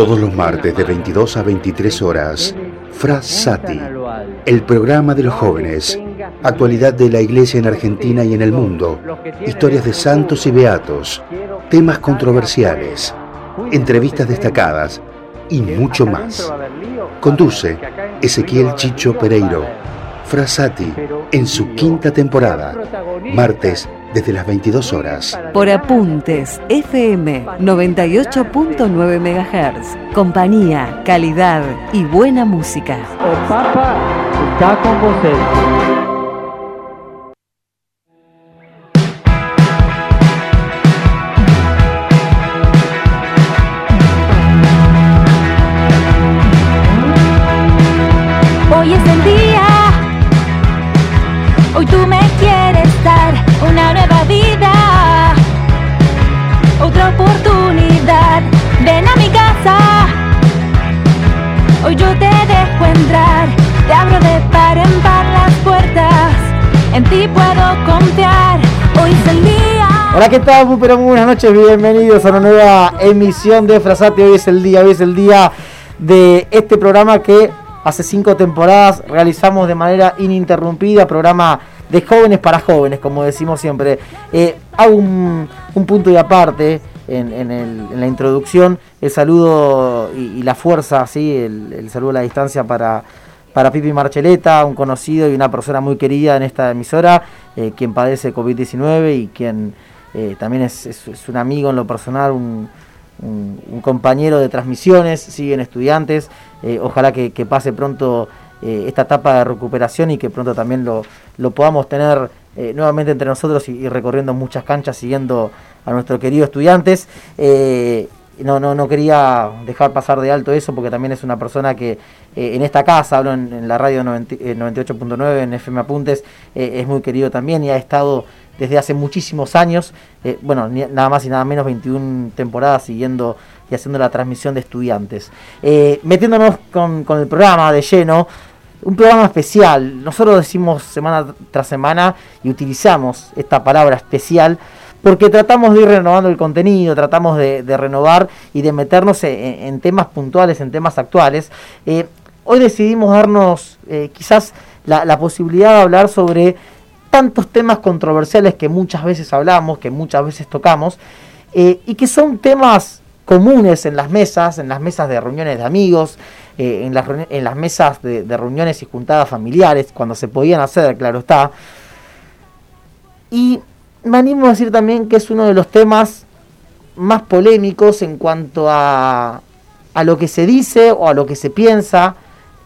Todos los martes de 22 a 23 horas, Frasati, el programa de los jóvenes, actualidad de la iglesia en Argentina y en el mundo, historias de santos y beatos, temas controversiales, entrevistas destacadas y mucho más. Conduce Ezequiel Chicho Pereiro, Frasati, en su quinta temporada, martes desde las 22 horas. Por Apuntes FM 98.9 MHz. Compañía, calidad y buena música. O Papa está con vocês. Hola, ¿qué tal? Muy, pero muy buenas noches, bienvenidos a una nueva emisión de Frasate. Hoy es el día, hoy es el día de este programa que hace cinco temporadas realizamos de manera ininterrumpida, programa de jóvenes para jóvenes, como decimos siempre. Eh, hago un, un punto y aparte en, el- en la introducción, el saludo y, la fuerza, ¿sí? el, el saludo a la distancia para, para Pipi Marcheleta, un conocido y una persona muy querida en esta emisora, eh, quien padece COVID-19 y quien eh, también es, es- un amigo en lo personal, un, un- compañero de transmisiones, siguen estudiantes, eh, ojalá que, pase pronto eh, esta etapa de recuperación y que pronto también lo, lo podamos tener nuevamente entre nosotros y, recorriendo muchas canchas siguiendo a nuestros queridos estudiantes. No, no, no quería dejar pasar de alto eso porque también es una persona que en esta casa, hablo en, la radio 90 eh, 98.9, en FM Apuntes, es muy querido también y ha estado desde hace muchísimos años, eh, bueno, nada más y nada menos 21 temporadas siguiendo y haciendo la transmisión de estudiantes. Eh, metiéndonos con, con el programa de lleno, un programa especial. Nosotros decimos semana tras semana y utilizamos esta palabra especial porque tratamos de ir renovando el contenido, tratamos de, renovar y de meternos en, temas puntuales, en temas actuales. Eh, hoy decidimos darnos quizás la posibilidad de hablar sobre tantos temas controversiales que muchas veces hablamos, que muchas veces tocamos, eh, y que son temas comunes en las mesas, en las mesas de reuniones de amigos, eh, en, las, en las mesas de, de reuniones y juntadas familiares, cuando se podían hacer, claro está. Y me animo a decir también que es uno de los temas más polémicos en cuanto a, a lo que se dice o a lo que se piensa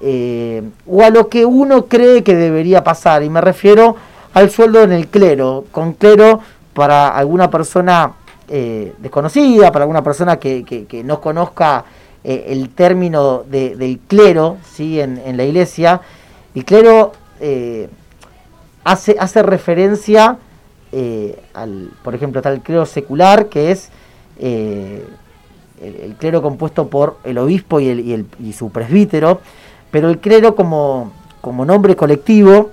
eh, o a lo que uno cree que debería pasar. Y me refiero al sueldo en el clero. Con clero para alguna persona eh, desconocida, para alguna persona que, que- no conozca eh, el término de- del clero ¿sí? en, en la iglesia, el clero eh, hace, hace referencia al, por ejemplo, está el clero secular, que es el, clero compuesto por el obispo y, y, el- y su presbítero, pero el clero como, como nombre colectivo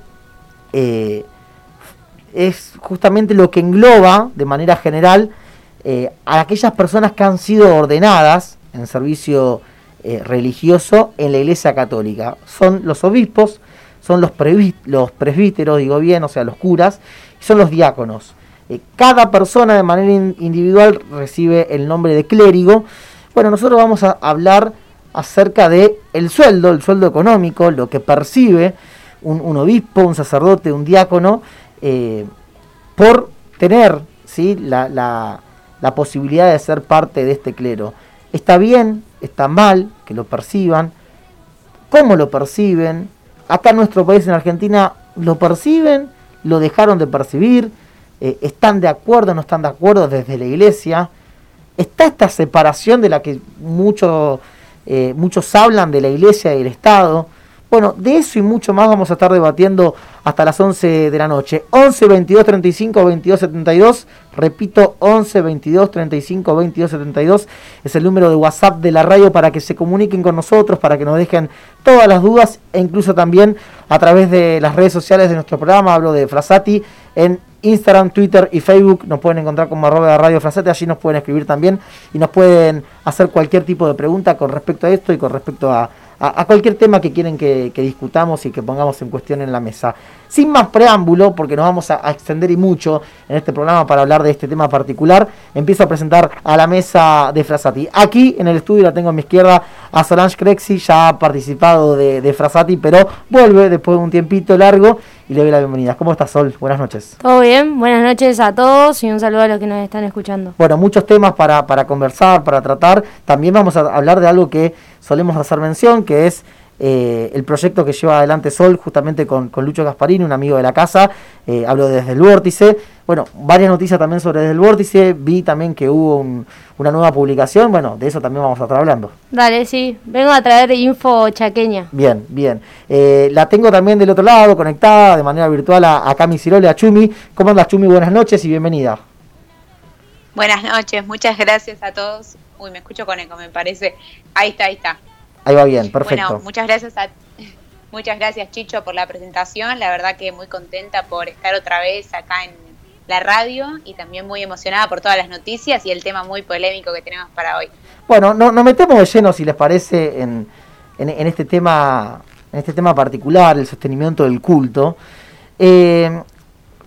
es justamente lo que engloba de manera general eh, a aquellas personas que han sido ordenadas en servicio eh, religioso en la Iglesia Católica. Son los obispos, son los, los presbíteros, digo bien, o sea, los curas, y son los diáconos. Eh, cada persona de manera in- individual recibe el nombre de clérigo. Bueno, nosotros vamos a hablar acerca de el sueldo, el sueldo económico, lo que percibe un obispo, un sacerdote, un diácono, eh, por tener ¿sí? la, la- posibilidad de ser parte de este clero. Está bien, está mal que lo perciban, cómo lo perciben. Acá en nuestro país, en Argentina, lo perciben, lo dejaron de percibir, eh, están de acuerdo, no están de acuerdo desde la iglesia. Está esta separación de la que mucho, eh, muchos hablan de la iglesia y el Estado. Bueno, de eso y mucho más vamos a estar debatiendo hasta las 11 de la noche. 11 22 35 22 72. Repito, 11 22 35 22 72 es el número de WhatsApp de la radio para que se comuniquen con nosotros, para que nos dejen todas las dudas e incluso también a través de las redes sociales de nuestro programa. Hablo de Frasati en Instagram, Twitter y Facebook. Nos pueden encontrar como arroba de Radio Frasate. Allí nos pueden escribir también y nos pueden hacer cualquier tipo de pregunta con respecto a esto y con respecto a, a, cualquier tema que quieren que, discutamos y que pongamos en cuestión en la mesa. Sin más preámbulo, porque nos vamos a, extender y mucho en este programa para hablar de este tema particular, empiezo a presentar a la mesa de Frasati. Aquí en el estudio la tengo a mi izquierda a Solange Crexi, ya ha participado de, de Frasati, pero vuelve después de un tiempito largo y le doy la bienvenida. ¿Cómo estás, Sol? Buenas noches. Todo bien, buenas noches a todos y un saludo a los que nos están escuchando. Bueno, muchos temas para, para conversar, para tratar. También vamos a hablar de algo que solemos hacer mención, que es eh, el proyecto que lleva adelante Sol, justamente con, Lucho Gasparini, un amigo de la casa. Eh, hablo desde el vórtice. Bueno, varias noticias también sobre desde el vórtice. Vi también que hubo una nueva publicación. Bueno, de eso también vamos a estar hablando. Dale, sí. Vengo a traer info chaqueña. Bien, bien. Eh, la tengo también del otro lado, conectada de manera virtual a, a Cami Cirole, a Chumi. ¿Cómo andas, Chumi? Buenas noches y bienvenida. Buenas noches, muchas gracias a todos. Uy, me escucho con eco, me parece. Ahí está, ahí está. Ahí va bien, perfecto. Bueno, muchas gracias a muchas gracias Chicho por la presentación. La verdad que muy contenta por estar otra vez acá en la radio y también muy emocionada por todas las noticias y el tema muy polémico que tenemos para hoy. Bueno, no, nos metemos de lleno, si les parece, en, en, este tema en este tema particular, el sostenimiento del culto. Eh,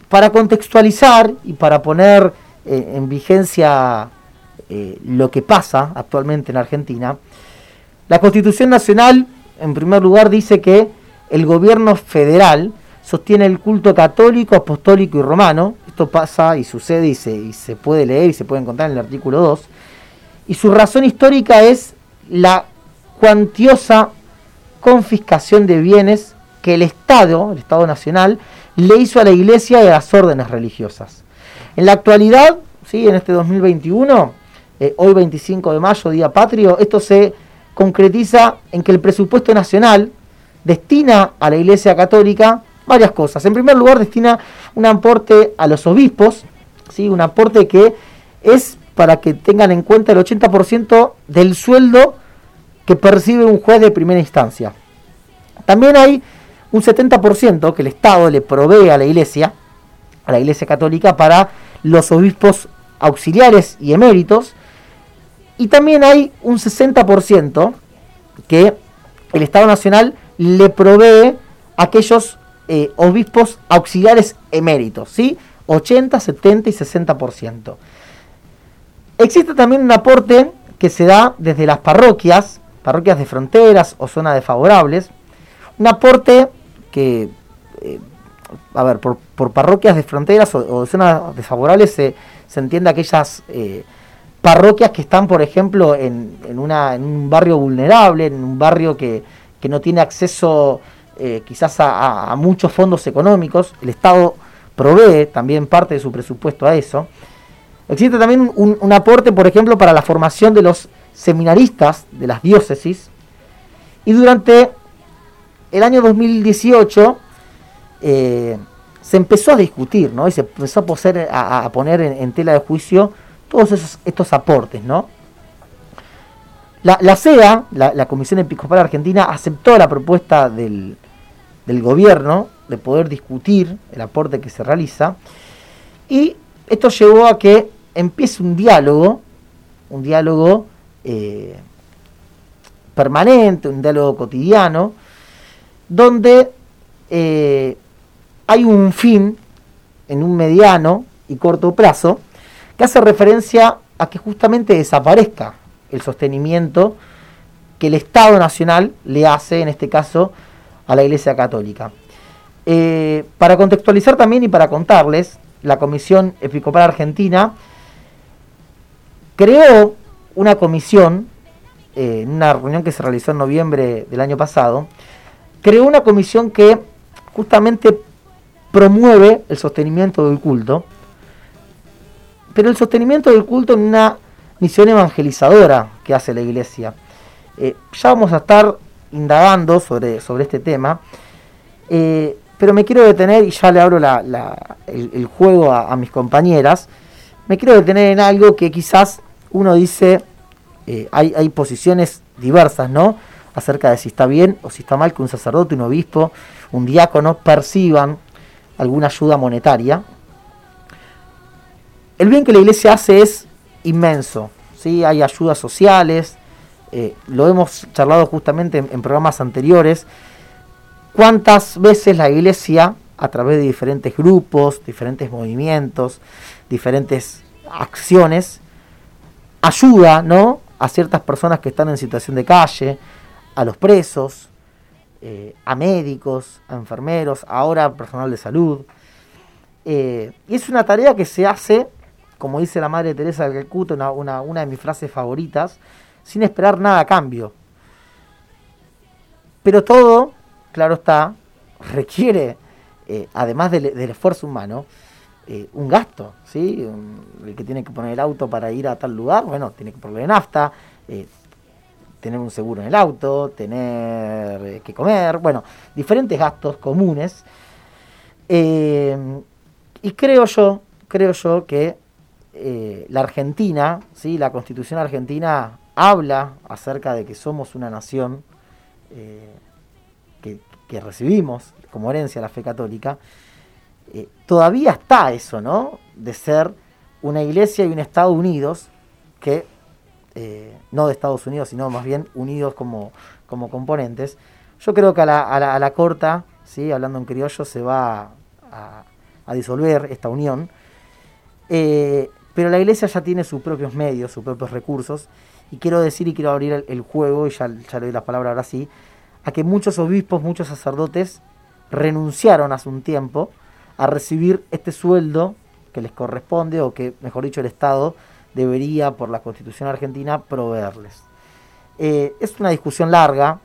para contextualizar y para poner eh, en vigencia eh, lo que pasa actualmente en Argentina, la Constitución Nacional, en primer lugar, dice que el gobierno federal sostiene el culto católico, apostólico y romano. Esto pasa y sucede y se, y se puede leer y se puede encontrar en el artículo 2. Y su razón histórica es la cuantiosa confiscación de bienes que el Estado, el Estado Nacional, le hizo a la Iglesia y a las órdenes religiosas. En la actualidad, ¿sí? en este 2021, eh, hoy 25 de mayo, Día Patrio, esto se concretiza en que el presupuesto nacional destina a la Iglesia Católica varias cosas. En primer lugar, destina un aporte a los obispos, ¿sí? un aporte que es para que tengan en cuenta el 80% del sueldo que percibe un juez de primera instancia. También hay un 70% que el Estado le provee a la Iglesia, a la Iglesia Católica, para los obispos auxiliares y eméritos, y también hay un 60% que el Estado Nacional le provee a aquellos eh, obispos auxiliares eméritos, ¿sí? 80, 70 y 60%. Existe también un aporte que se da desde las parroquias, parroquias de fronteras o zonas desfavorables, un aporte que, eh, a ver, por, parroquias de fronteras o, zonas desfavorables se, se entiende aquellas eh, parroquias que están, por ejemplo, en, en, una, en un barrio vulnerable, en un barrio que, no tiene acceso eh, quizás a, muchos fondos económicos, el Estado provee también parte de su presupuesto a eso. Existe también un, aporte, por ejemplo, para la formación de los seminaristas de las diócesis. Y durante el año 2018 eh, se empezó a discutir, ¿no? Y se empezó a, poner en tela de juicio todos estos aportes, ¿no? La, la CEA, la, Comisión Episcopal Argentina, aceptó la propuesta del, gobierno de poder discutir el aporte que se realiza y esto llevó a que empiece un diálogo, un diálogo eh, permanente, un diálogo cotidiano, donde eh, hay un fin en un mediano y corto plazo que hace referencia a que justamente desaparezca el sostenimiento que el Estado Nacional le hace, en este caso, a la Iglesia Católica. Eh, para contextualizar también y para contarles, la Comisión Episcopal Argentina creó una comisión, eh, en una reunión que se realizó en noviembre del año pasado, creó una comisión que justamente promueve el sostenimiento del culto, pero el sostenimiento del culto en una misión evangelizadora que hace la iglesia. Eh, ya vamos a estar indagando sobre, sobre este tema, eh, pero me quiero detener, y ya le abro el, juego a, mis compañeras, me quiero detener en algo que quizás uno dice, eh, hay, hay posiciones diversas, ¿no? Acerca de si está bien o si está mal que un sacerdote, un obispo, un diácono perciban alguna ayuda monetaria el bien que la iglesia hace es inmenso. ¿sí? Hay ayudas sociales, eh, lo hemos charlado justamente en, programas anteriores. ¿Cuántas veces la iglesia, a través de diferentes grupos, diferentes movimientos, diferentes acciones, ayuda ¿no? a ciertas personas que están en situación de calle, a los presos, eh, a médicos, a enfermeros, ahora personal de salud. Eh, y es una tarea que se hace, como dice la Madre Teresa de Calcuta, una, una, de mis frases favoritas, sin esperar nada a cambio. Pero todo, claro está, requiere, eh, además del, esfuerzo humano, un gasto, ¿sí? el que tiene que poner el auto para ir a tal lugar, bueno, tiene que ponerle nafta, tener un seguro en el auto, tener eh, que comer, bueno, diferentes gastos comunes. Eh, y creo yo, creo yo que eh, la Argentina, ¿sí? la constitución argentina habla acerca de que somos una nación que, recibimos como herencia la fe católica. todavía está eso, ¿no? De ser una iglesia y un Estado unidos que eh, no de Estados Unidos, sino más bien unidos como, como componentes. Yo creo que a la, a la, corta, ¿sí? hablando en criollo, se va a, disolver esta unión. Eh, pero la iglesia ya tiene sus propios medios, sus propios recursos. Y quiero decir y quiero abrir el, juego, y ya, ya le doy la palabra ahora sí, a que muchos obispos, muchos sacerdotes renunciaron hace un tiempo a recibir este sueldo que les corresponde, o que, mejor dicho, el Estado debería, por la Constitución argentina, proveerles. Eh, es una discusión larga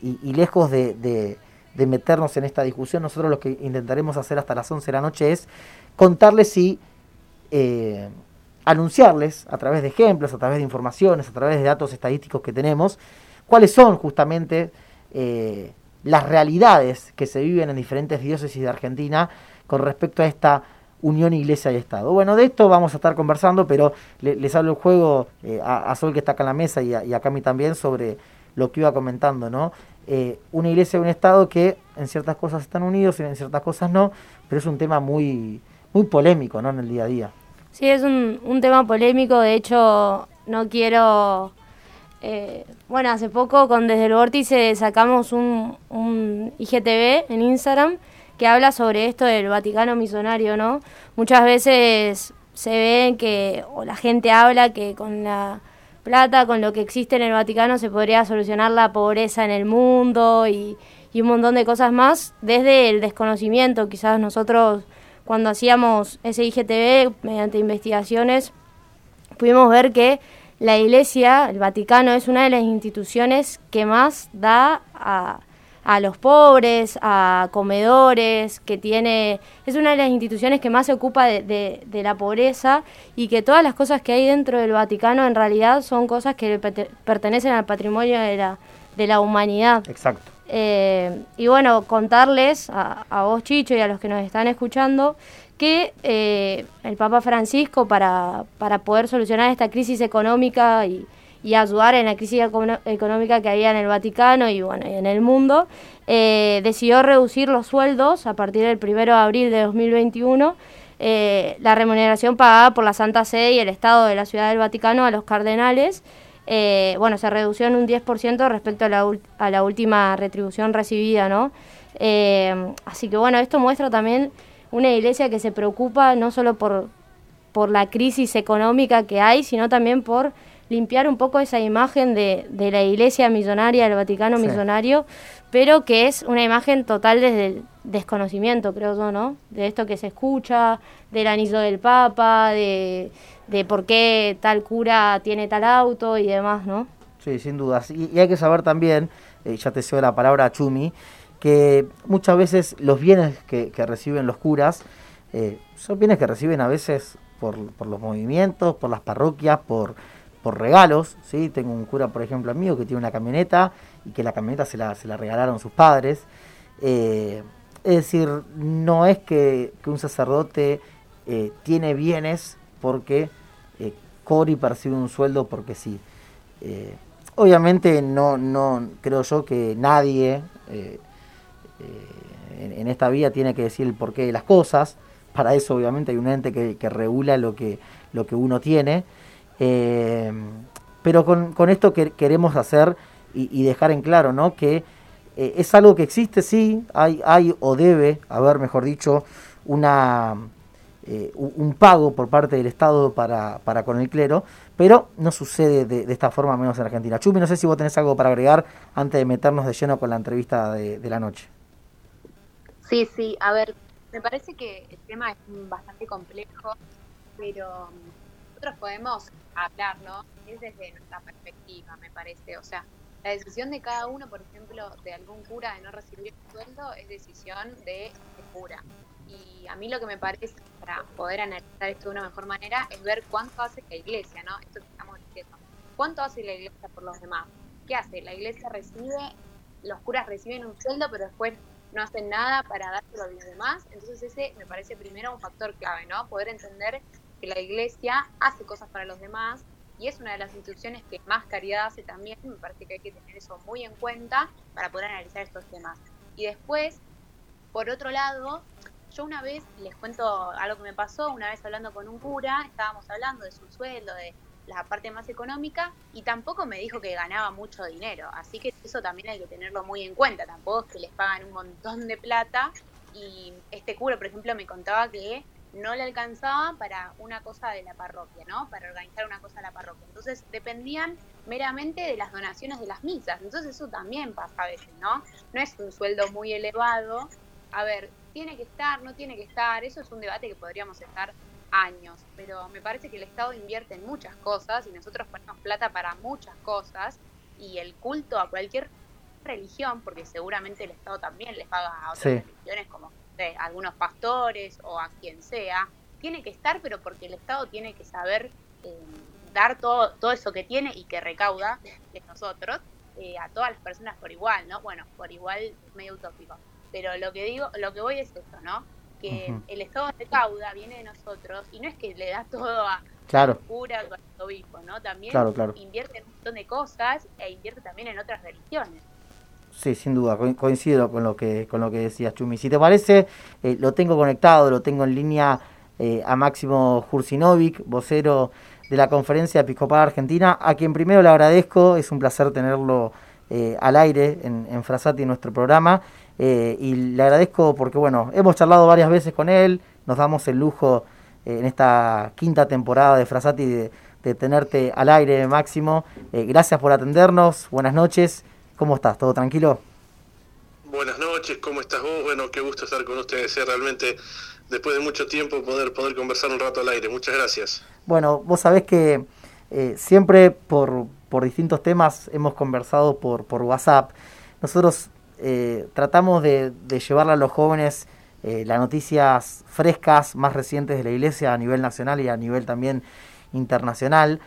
y, lejos de, meternos en esta discusión, nosotros lo que intentaremos hacer hasta las 11 de la noche es contarles y eh, anunciarles a través de ejemplos, a través de informaciones, a través de datos estadísticos que tenemos, cuáles son justamente eh, las realidades que se viven en diferentes diócesis de Argentina con respecto a esta unión iglesia y Estado. Bueno, de esto vamos a estar conversando, pero les hablo el juego eh, a, Sol que está acá en la mesa y a, Cami también sobre lo que iba comentando, ¿no? Eh, una iglesia y un Estado que en ciertas cosas están unidos y en ciertas cosas no, pero es un tema muy, muy polémico, ¿no? En el día a día. Sí, es un, un tema polémico, de hecho no quiero... Eh, bueno, hace poco con Desde el Vórtice sacamos un, un IGTV en Instagram que habla sobre esto del Vaticano misionario, ¿no? Muchas veces se ve que, o la gente habla que con la plata, con lo que existe en el Vaticano, se podría solucionar la pobreza en el mundo y, un montón de cosas más desde el desconocimiento. Quizás nosotros cuando hacíamos ese IGTV, mediante investigaciones, pudimos ver que la Iglesia, el Vaticano, es una de las instituciones que más da a a los pobres, a comedores, que tiene, es una de las instituciones que más se ocupa de, la pobreza y que todas las cosas que hay dentro del Vaticano en realidad son cosas que pertenecen al patrimonio de la, de la humanidad. Exacto. Eh, y bueno, contarles a, a, vos, Chicho, y a los que nos están escuchando, que eh, el Papa Francisco, para, para poder solucionar esta crisis económica y, y ayudar en la crisis económica que había en el Vaticano y bueno en el mundo, eh, decidió reducir los sueldos a partir del 1 de abril de 2021, eh, la remuneración pagada por la Santa Sede y el Estado de la Ciudad del Vaticano a los cardenales. Eh, bueno, se redució en un 10% respecto a la, a la última retribución recibida, ¿no? así que bueno, esto muestra también una iglesia que se preocupa no solo por, por la crisis económica que hay, sino también por limpiar un poco esa imagen de, de la iglesia millonaria, del Vaticano millonario, pero que es una imagen total desde el desconocimiento, creo yo, ¿no? De esto que se escucha, del anillo del Papa, de, de por qué tal cura tiene tal auto y demás, ¿no? Sí, sin dudas. Y, hay que saber también, eh, ya te cedo la palabra a Chumi, que muchas veces los bienes que, reciben los curas eh, son bienes que reciben a veces por, por los movimientos, por las parroquias, por por regalos, ¿sí? Tengo un cura, por ejemplo, amigo que tiene una camioneta y que la camioneta se la, se la regalaron sus padres. Eh, es decir, no es que, un sacerdote eh, tiene bienes porque eh, y percibe un sueldo porque sí. Eh, obviamente no, no creo yo que nadie en, esta vida tiene que decir el porqué de las cosas. Para eso obviamente hay un ente que, que regula lo que, lo que uno tiene. Eh, pero con, esto que queremos hacer y, dejar en claro, ¿no? Que eh, es algo que existe, sí, hay, hay o debe haber, mejor dicho, una, eh, un pago por parte del Estado para, para con el clero, pero no sucede de, esta forma, menos en Argentina. Chumi, no sé si vos tenés algo para agregar antes de meternos de lleno con la entrevista de la noche. Sí, sí, a ver, me parece que el tema es bastante complejo, pero nosotros podemos hablar, ¿no? Es desde nuestra perspectiva, me parece. O sea, la decisión de cada uno, por ejemplo, de algún cura de no recibir un sueldo, es decisión de ese cura. Y a mí lo que me parece, para poder analizar esto de una mejor manera, es ver cuánto hace la iglesia, ¿no? Esto que estamos diciendo. ¿Cuánto hace la iglesia por los demás? ¿Qué hace? La iglesia recibe, los curas reciben un sueldo, pero después no hacen nada para dárselo a los demás. Entonces ese me parece primero un factor clave, ¿no? Poder entender que la iglesia hace cosas para los demás y es una de las instituciones que más caridad hace también. Me parece que hay que tener eso muy en cuenta para poder analizar estos temas. Y después, por otro lado, yo una vez les cuento algo que me pasó, una vez hablando con un cura, estábamos hablando de su sueldo, de la parte más económica, y tampoco me dijo que ganaba mucho dinero. Así que eso también hay que tenerlo muy en cuenta. Tampoco es que les pagan un montón de plata. Y este cura, por ejemplo, me contaba que no le alcanzaba para una cosa de la parroquia, ¿no? Para organizar una cosa de la parroquia. Entonces dependían meramente de las donaciones de las misas. Entonces eso también pasa a veces, ¿no? No es un sueldo muy elevado. A ver, tiene que estar, no tiene que estar. Eso es un debate que podríamos estar años, pero me parece que el Estado invierte en muchas cosas y nosotros ponemos plata para muchas cosas y el culto a cualquier religión, porque seguramente el Estado también les paga a otras religiones como algunos pastores o a quien sea, tiene que estar, pero porque el Estado tiene que saber eh, dar todo, todo eso que tiene y que recauda de nosotros eh, a todas las personas por igual, ¿no? Bueno, por igual es medio utópico. Pero lo que digo, lo que voy es esto, ¿no? Que el Estado recauda, viene de nosotros, y no es que le da todo a claro. cura, al obispo, ¿no? También invierte en un montón de cosas e invierte también en otras religiones. Sí, sin duda, coincido con lo que con lo que decías, Chumi. Si te parece, eh, lo tengo conectado, lo tengo en línea eh, a Máximo Jursinovic, vocero de la Conferencia Episcopal Argentina, a quien primero le agradezco, es un placer tenerlo eh, al aire en, en Frasati, en nuestro programa, y le agradezco porque, bueno, hemos charlado varias veces con él, nos damos el lujo en esta quinta temporada de Frasati de, de tenerte al aire, Máximo. gracias por atendernos, buenas noches ¿Cómo estás? ¿Todo tranquilo? Buenas noches, ¿cómo estás vos? Bueno, qué gusto estar con ustedes. ¿eh? Realmente, después de mucho tiempo, poder, poder conversar un rato al aire. Muchas gracias. Bueno, vos sabés que eh, siempre por, por, distintos temas hemos conversado por, por WhatsApp. Nosotros eh, tratamos de, de, llevarle a los jóvenes las noticias frescas, más recientes de la Iglesia a nivel nacional y a nivel también internacional.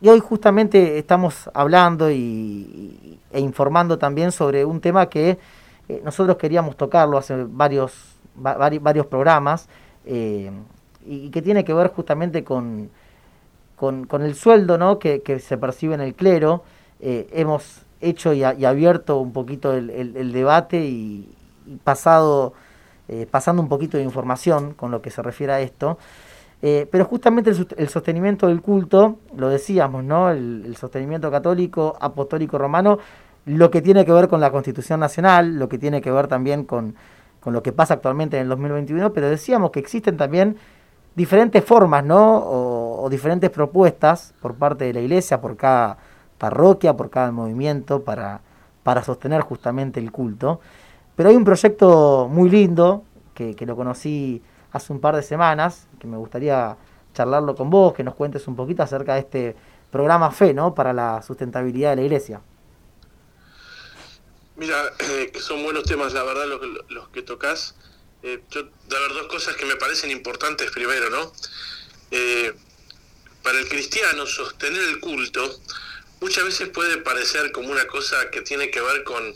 Y hoy justamente estamos hablando y, e informando también sobre un tema que eh, nosotros queríamos tocarlo hace varios, varios programas eh, y que tiene que ver justamente con, con, el sueldo ¿no? que, se percibe en el clero. Eh, hemos hecho y, abierto un poquito el, debate y, pasado, pasando un poquito de información con lo que se refiere a esto. Eh, pero justamente el, sostenimiento del culto, lo decíamos, ¿no? El, sostenimiento católico, apostólico romano, lo que tiene que ver con la Constitución Nacional, lo que tiene que ver también con, lo que pasa actualmente en el 2021, pero decíamos que existen también diferentes formas, ¿no? O, diferentes propuestas por parte de la Iglesia, por cada parroquia, por cada movimiento, para, para sostener justamente el culto. Pero hay un proyecto muy lindo, que, que lo conocí hace un par de semanas, que me gustaría charlarlo con vos, que nos cuentes un poquito acerca de este programa FE, ¿no? Para la sustentabilidad de la iglesia. Mira, eh, son buenos temas, la verdad, los, los que tocas. Eh, yo, de ver, dos cosas que me parecen importantes primero, ¿no? Eh, para el cristiano, sostener el culto muchas veces puede parecer como una cosa que tiene que ver con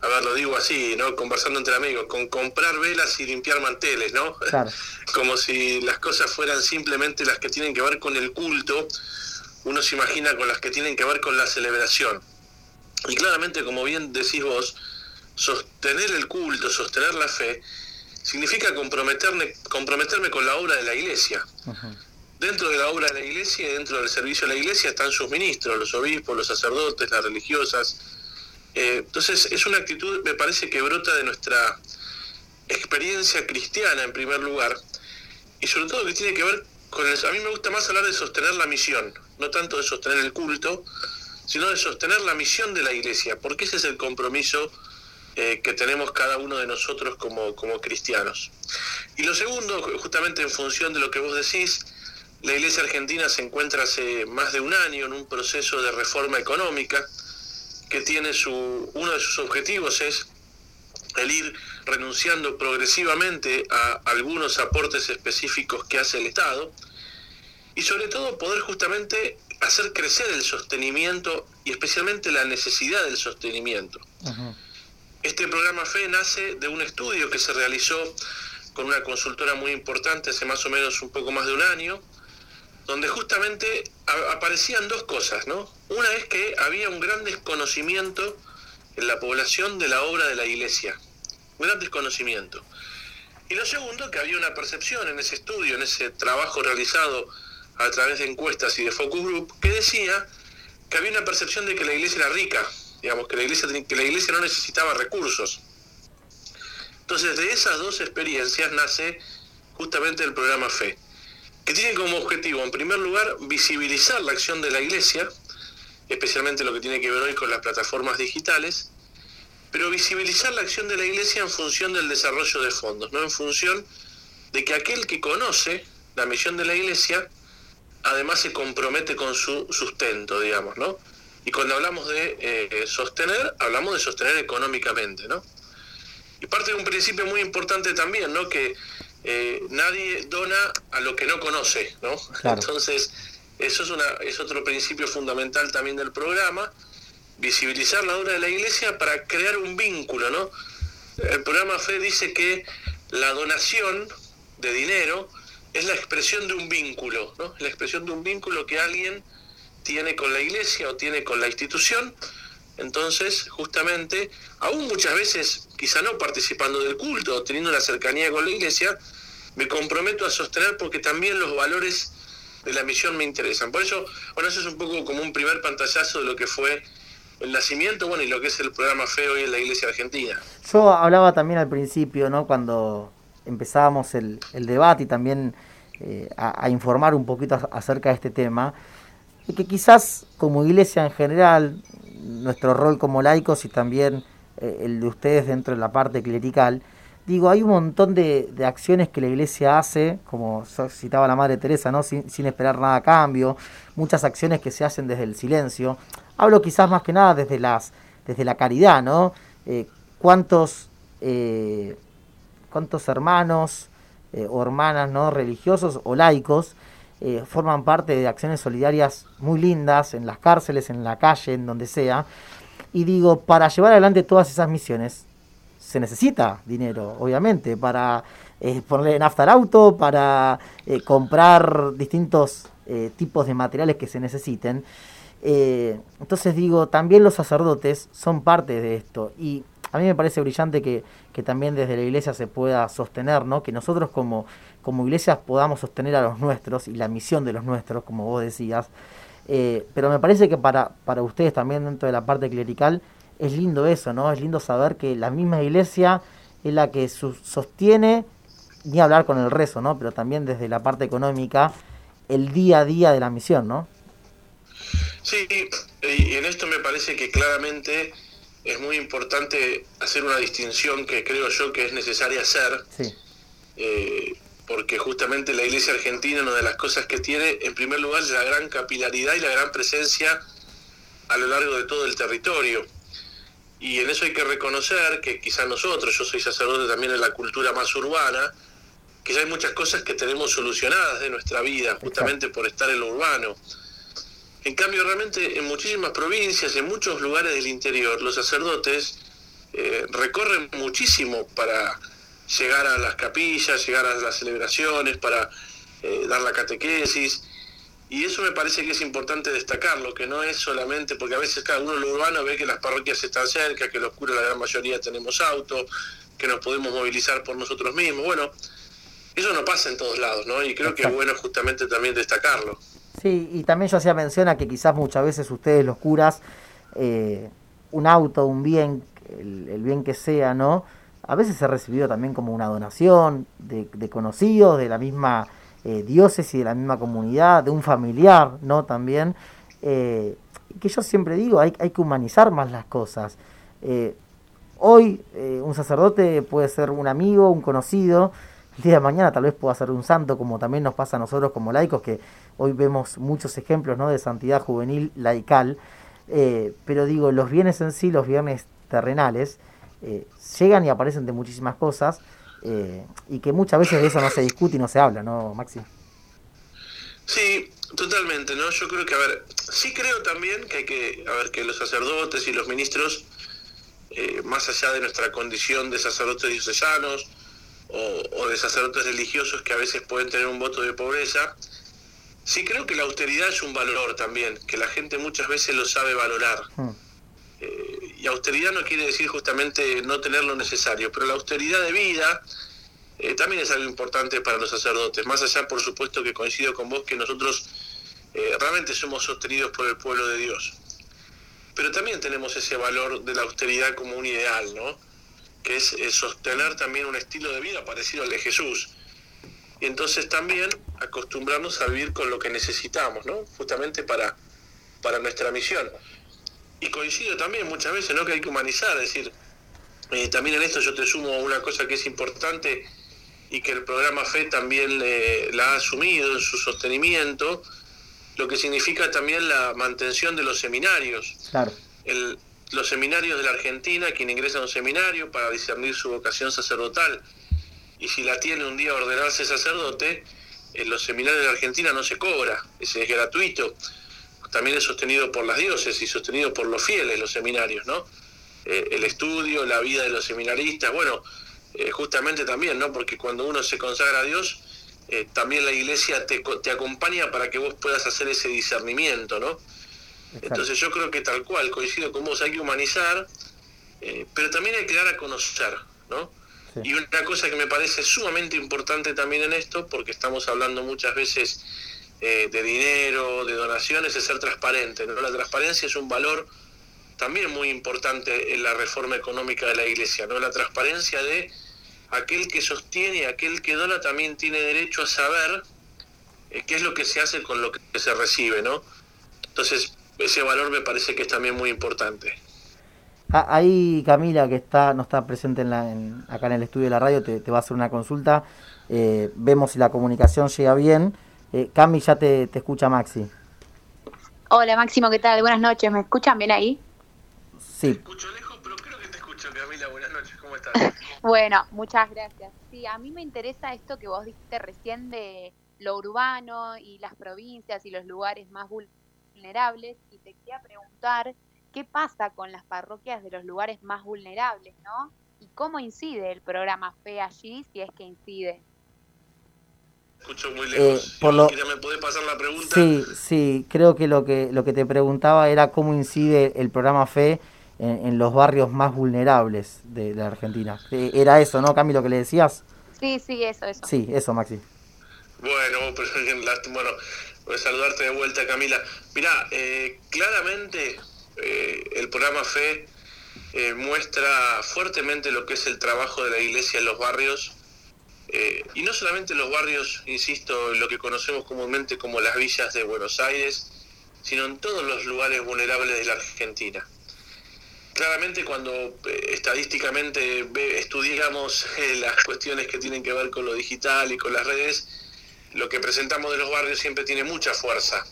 a ver, lo digo así, ¿no? Conversando entre amigos, con comprar velas y limpiar manteles, ¿no? Como si las cosas fueran simplemente las que tienen que ver con el culto, uno se imagina con las que tienen que ver con la celebración. Y claramente, como bien decís vos, sostener el culto, sostener la fe, significa comprometerme, comprometerme con la obra de la iglesia. Dentro de la obra de la iglesia y dentro del servicio de la iglesia están sus ministros, los obispos, los sacerdotes, las religiosas. Eh, entonces es una actitud, me parece que brota de nuestra experiencia cristiana en primer lugar y sobre todo que tiene que ver con el, a mí me gusta más hablar de sostener la misión, no tanto de sostener el culto, sino de sostener la misión de la iglesia, porque ese es el compromiso eh, que tenemos cada uno de nosotros como, como cristianos. Y lo segundo, justamente en función de lo que vos decís, la iglesia argentina se encuentra hace más de un año en un proceso de reforma económica que tiene su, uno de sus objetivos es el ir renunciando progresivamente a algunos aportes específicos que hace el Estado y sobre todo poder justamente hacer crecer el sostenimiento y especialmente la necesidad del sostenimiento. Este programa FE nace de un estudio que se realizó con una consultora muy importante hace más o menos un poco más de un año, donde justamente aparecían dos cosas, ¿no? Una es que había un gran desconocimiento en la población de la obra de la iglesia, un gran desconocimiento. Y lo segundo, que había una percepción en ese estudio, en ese trabajo realizado a través de encuestas y de focus group, que decía que había una percepción de que la iglesia era rica, digamos, que la iglesia, que la iglesia no necesitaba recursos. Entonces, de esas dos experiencias nace justamente el programa FE, que tiene como objetivo, en primer lugar, visibilizar la acción de la iglesia, especialmente lo que tiene que ver hoy con las plataformas digitales, pero visibilizar la acción de la iglesia en función del desarrollo de fondos, no en función de que aquel que conoce la misión de la iglesia, además se compromete con su sustento, digamos, ¿no? Y cuando hablamos de eh, sostener, hablamos de sostener económicamente, ¿no? Y parte de un principio muy importante también, ¿no? Que eh, nadie dona a lo que no conoce, ¿no? Entonces, eso es, una, es otro principio fundamental también del programa visibilizar la obra de la iglesia para crear un vínculo, ¿no? El programa FE dice que la donación de dinero es la expresión de un vínculo, ¿no? La expresión de un vínculo que alguien tiene con la iglesia o tiene con la institución. Entonces, justamente, aún muchas veces, quizá no participando del culto, teniendo una cercanía con la iglesia, me comprometo a sostener porque también los valores de la misión me interesan. Por eso, bueno, eso es un poco como un primer pantallazo de lo que fue el nacimiento, bueno, y lo que es el programa FE hoy en la Iglesia Argentina. Yo hablaba también al principio, ¿no? Cuando empezábamos el, debate y también eh, a, informar un poquito acerca de este tema, que quizás como iglesia en general, nuestro rol como laicos y también eh, el de ustedes dentro de la parte clerical, digo, hay un montón de, acciones que la iglesia hace, como citaba la Madre Teresa, ¿no? Sin, sin, esperar nada a cambio, muchas acciones que se hacen desde el silencio. Hablo quizás más que nada desde, las, desde la caridad, ¿no? Eh, ¿cuántos, eh, ¿Cuántos hermanos eh, o hermanas no religiosos o laicos forman parte de acciones solidarias muy lindas en las cárceles, en la calle, en donde sea? Y digo, para llevar adelante todas esas misiones se necesita dinero, obviamente, para ponerle nafta al auto, para comprar distintos tipos de materiales que se necesiten. Eh, entonces digo, también los sacerdotes son parte de esto y a mí me parece brillante que, también desde la iglesia se pueda sostener, ¿no? que nosotros como, como iglesias podamos sostener a los nuestros y la misión de los nuestros, como vos decías. Eh, pero me parece que para, para ustedes también dentro de la parte clerical es lindo eso, ¿no? Es lindo saber que la misma iglesia es la que sostiene, ni hablar con el rezo, ¿no? Pero también desde la parte económica, el día a día de la misión, ¿no? Sí, y en esto me parece que claramente es muy importante hacer una distinción que creo yo que es necesaria hacer, eh, porque justamente la Iglesia Argentina, una de las cosas que tiene, en primer lugar, es la gran capilaridad y la gran presencia a lo largo de todo el territorio. Y en eso hay que reconocer que quizás nosotros, yo soy sacerdote también en la cultura más urbana, que ya hay muchas cosas que tenemos solucionadas de nuestra vida, justamente por estar en lo urbano. En cambio, realmente en muchísimas provincias, en muchos lugares del interior, los sacerdotes eh, recorren muchísimo para llegar a las capillas, llegar a las celebraciones, para eh, dar la catequesis. Y eso me parece que es importante destacarlo, que no es solamente, porque a veces cada uno en lo urbano ve que las parroquias están cerca, que los curas la gran mayoría tenemos auto, que nos podemos movilizar por nosotros mismos. Bueno, eso no pasa en todos lados, ¿no? Y creo que es bueno justamente también destacarlo. Sí, y también yo hacía mención a que quizás muchas veces ustedes, los curas, eh, un auto, un bien, el, bien que sea, ¿no? A veces se ha recibido también como una donación de, conocidos, de la misma eh, diócesis, de la misma comunidad, de un familiar, ¿no? También. Eh, que yo siempre digo, hay, hay que humanizar más las cosas. Eh, hoy un sacerdote puede ser un amigo, un conocido, el día de mañana tal vez pueda ser un santo, como también nos pasa a nosotros como laicos, que hoy vemos muchos ejemplos ¿no? de santidad juvenil laical. Eh, pero digo, los bienes en sí, los bienes terrenales, eh, llegan y aparecen de muchísimas cosas eh, y que muchas veces de eso no se discute y no se habla, ¿no, Maxi? Sí, totalmente, ¿no? Yo creo que, a ver, sí creo también que hay que, a ver, que los sacerdotes y los ministros, más allá de nuestra condición de sacerdotes diocesanos o, o de sacerdotes religiosos que a veces pueden tener un voto de pobreza, Sí, creo que la austeridad es un valor también, que la gente muchas veces lo sabe valorar. Hmm. Eh, y austeridad no quiere decir justamente no tener lo necesario, pero la austeridad de vida eh, también es algo importante para los sacerdotes. Más allá, por supuesto, que coincido con vos que nosotros eh, realmente somos sostenidos por el pueblo de Dios. Pero también tenemos ese valor de la austeridad como un ideal, ¿no? Que es sostener también un estilo de vida parecido al de Jesús y entonces también acostumbrarnos a vivir con lo que necesitamos, ¿no? Justamente para, para nuestra misión. Y coincido también muchas veces, ¿no? Que hay que humanizar, es decir, eh, también en esto yo te sumo una cosa que es importante y que el programa FE también la ha asumido en su sostenimiento, lo que significa también la mantención de los seminarios. Claro. los seminarios de la Argentina, quien ingresa a un seminario para discernir su vocación sacerdotal, y si la tiene un día ordenarse sacerdote, en los seminarios de Argentina no se cobra, es gratuito. También es sostenido por las dioses y sostenido por los fieles los seminarios, ¿no? Eh, el estudio, la vida de los seminaristas, bueno, eh, justamente también, ¿no? Porque cuando uno se consagra a Dios, eh, también la iglesia te, te, acompaña para que vos puedas hacer ese discernimiento, ¿no? Entonces yo creo que tal cual, coincido con vos, hay que humanizar, pero también hay que dar a conocer, ¿no? Y una cosa que me parece sumamente importante también en esto, porque estamos hablando muchas veces eh, de dinero, de donaciones, es ser transparente. ¿no? La transparencia es un valor también muy importante en la reforma económica de la Iglesia. ¿no? La transparencia de aquel que sostiene aquel que dona también tiene derecho a saber eh, qué es lo que se hace con lo que se recibe. ¿no? Entonces, ese valor me parece que es también muy importante. Ah, ahí Camila, que está no está presente en la, acá en el estudio de la radio, te, va a hacer una consulta. Eh, vemos si la comunicación llega bien. Eh, Cami, ya te, escucha Maxi. Hola Máximo, ¿qué tal? Buenas noches, ¿me escuchan bien ahí? Sí. Te escucho lejos, pero creo que te escucho, Camila. Buenas noches, ¿cómo estás? bueno, muchas gracias. Sí, a mí me interesa esto que vos dijiste recién de lo urbano y las provincias y los lugares más vulnerables. Y te quería preguntar qué pasa con las parroquias de los lugares más vulnerables, ¿no? Y cómo incide el programa FE allí, si es que incide. Escucho muy lejos. Eh, por lo... ¿Me puede pasar la pregunta? Sí, sí, creo que lo que lo que te preguntaba era cómo incide el programa FE en, los barrios más vulnerables de, la Argentina. Eh, era eso, ¿no, Cami, lo que le decías? Sí, sí, eso, eso. Sí, eso, Maxi. Bueno, pero, bueno, voy a saludarte de vuelta, Camila. Mirá, eh, claramente eh, el programa FE eh, muestra fuertemente lo que es el trabajo de la iglesia en los barrios, eh, y no solamente en los barrios, insisto, lo que conocemos comúnmente como las villas de Buenos Aires, sino en todos los lugares vulnerables de la Argentina. Claramente cuando estadísticamente estudiamos las cuestiones que tienen que ver con lo digital y con las redes, lo que presentamos de los barrios siempre tiene mucha fuerza.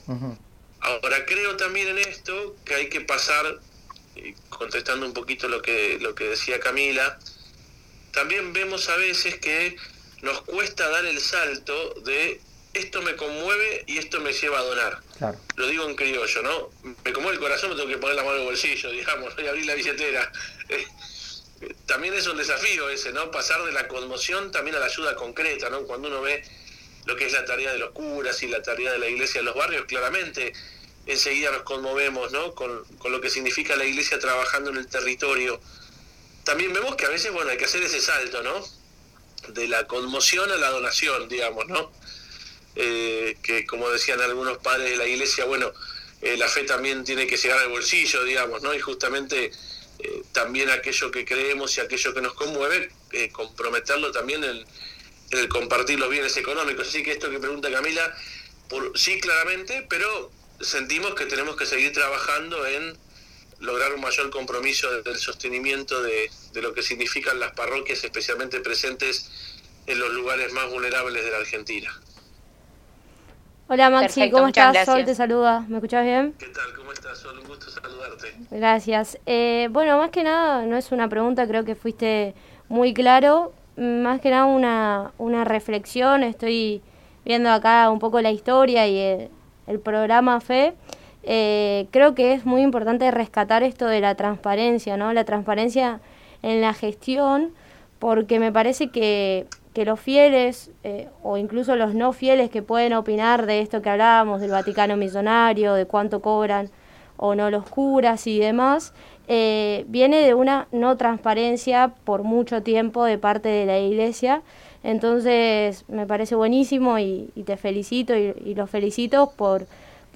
Ahora creo también en esto que hay que pasar, contestando un poquito lo que, lo que decía Camila, también vemos a veces que nos cuesta dar el salto de esto me conmueve y esto me lleva a donar. Lo digo en criollo, ¿no? Me conmueve el corazón, me tengo que poner la mano en el bolsillo, digamos, y abrir la billetera. También es un desafío ese, ¿no? Pasar de la conmoción también a la ayuda concreta, ¿no? Cuando uno ve lo que es la tarea de los curas y la tarea de la iglesia en los barrios, claramente enseguida nos conmovemos ¿no? con, lo que significa la iglesia trabajando en el territorio. también vemos que a veces, bueno, hay que hacer ese salto, ¿no? De la conmoción a la donación, digamos, ¿no? Eh, que como decían algunos padres de la iglesia, bueno, eh, la fe también tiene que llegar al bolsillo, digamos, ¿no? Y justamente eh, también aquello que creemos y aquello que nos conmueve, comprometerlo también en, el compartir los bienes económicos. Así que esto que pregunta Camila, por, sí claramente, pero sentimos que tenemos que seguir trabajando en lograr un mayor compromiso del sostenimiento de, lo que significan las parroquias, especialmente presentes en los lugares más vulnerables de la Argentina. Hola Maxi, ¿cómo estás? Sol te saluda, ¿me escuchas bien? ¿Qué tal? ¿Cómo estás, Sol? Un gusto saludarte. Gracias. Eh, bueno, más que nada, no es una pregunta, creo que fuiste muy claro. Más que nada una, una reflexión, estoy viendo acá un poco la historia y el, el programa FE. Eh, creo que es muy importante rescatar esto de la transparencia, ¿no? La transparencia en la gestión, porque me parece que, que los fieles eh, o incluso los no fieles que pueden opinar de esto que hablábamos, del Vaticano millonario, de cuánto cobran o no los curas y demás, eh, viene de una no transparencia por mucho tiempo de parte de la Iglesia. Entonces me parece buenísimo y, te felicito y, y los felicito por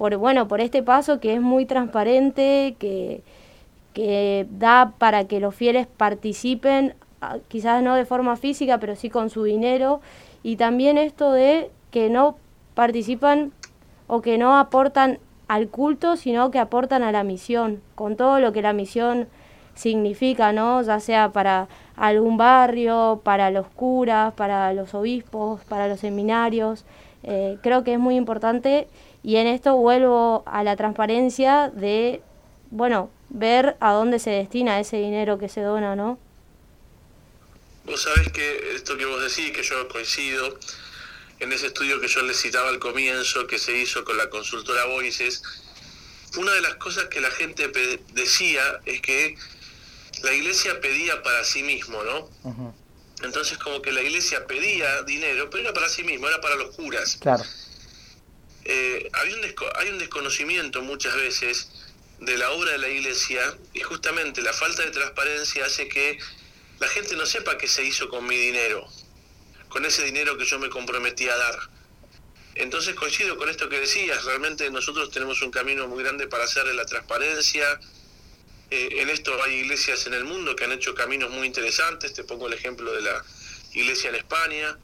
por, bueno, por este paso que es muy transparente, que, que da para que los fieles participen, ah, quizás no de forma física, pero sí con su dinero, y también esto de que no participan o que no aportan al culto, sino que aportan a la misión, con todo lo que la misión significa, ¿no? Ya sea para algún barrio, para los curas, para los obispos, para los seminarios. Eh, creo que es muy importante y en esto vuelvo a la transparencia de, bueno, ver a dónde se destina ese dinero que se dona, ¿no? Vos sabés que esto que vos decís, que yo coincido, en ese estudio que yo les citaba al comienzo, que se hizo con la consultora Voices, una de las cosas que la gente decía es que la iglesia pedía para sí mismo, ¿no? Entonces como que la iglesia pedía dinero, pero era para sí mismo, era para los curas. Claro. Eh, hay, un hay un desconocimiento muchas veces de la obra de la iglesia y justamente la falta de transparencia hace que la gente no sepa qué se hizo con mi dinero, con ese dinero que yo me comprometí a dar. Entonces coincido con esto que decías, realmente nosotros tenemos un camino muy grande para hacer la transparencia. Eh, en esto hay iglesias en el mundo que han hecho caminos muy interesantes, te pongo el ejemplo de la iglesia en España.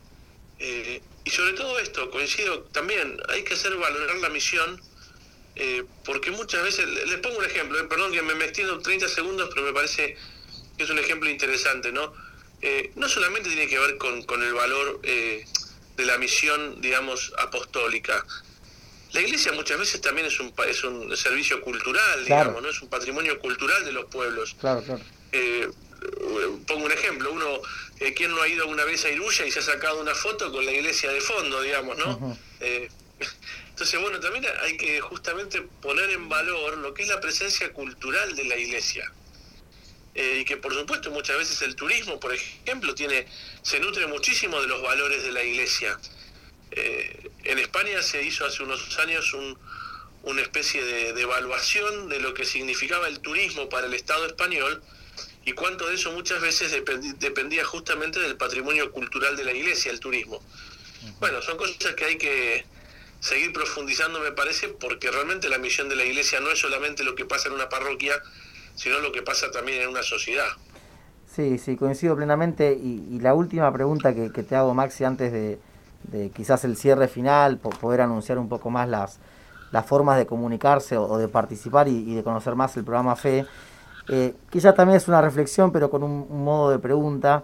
Eh, y sobre todo esto, coincido también, hay que hacer valorar la misión, eh, porque muchas veces, les pongo un ejemplo, perdón que me, extiendo 30 segundos, pero me parece que es un ejemplo interesante, ¿no? No solamente tiene que ver con el valor de la misión, digamos, apostólica. La iglesia muchas veces también es un, es un servicio cultural, digamos, ¿no? Es un patrimonio cultural de los pueblos. Claro, claro pongo un ejemplo, uno, eh, ¿quién no ha ido alguna vez a Iruya y se ha sacado una foto con la iglesia de fondo, digamos, ¿no? Eh, entonces, bueno, también hay que justamente poner en valor lo que es la presencia cultural de la iglesia. Eh, y que por supuesto muchas veces el turismo, por ejemplo, tiene, se nutre muchísimo de los valores de la iglesia. En España se hizo hace unos años un, una especie de evaluación de lo que significaba el turismo para el Estado español, y cuánto de eso muchas veces dependía justamente del patrimonio cultural de la iglesia, el turismo. Bueno, son cosas que hay que seguir profundizando, me parece, porque realmente la misión de la iglesia no es solamente lo que pasa en una parroquia, sino lo que pasa también en una sociedad. Sí, sí, coincido plenamente. Y, la última pregunta que, te hago, Maxi, antes de, quizás el cierre final, por poder anunciar un poco más las, las formas de comunicarse o, de participar y, de conocer más el programa FE, eh, quizás también es una reflexión, pero con un, modo de pregunta.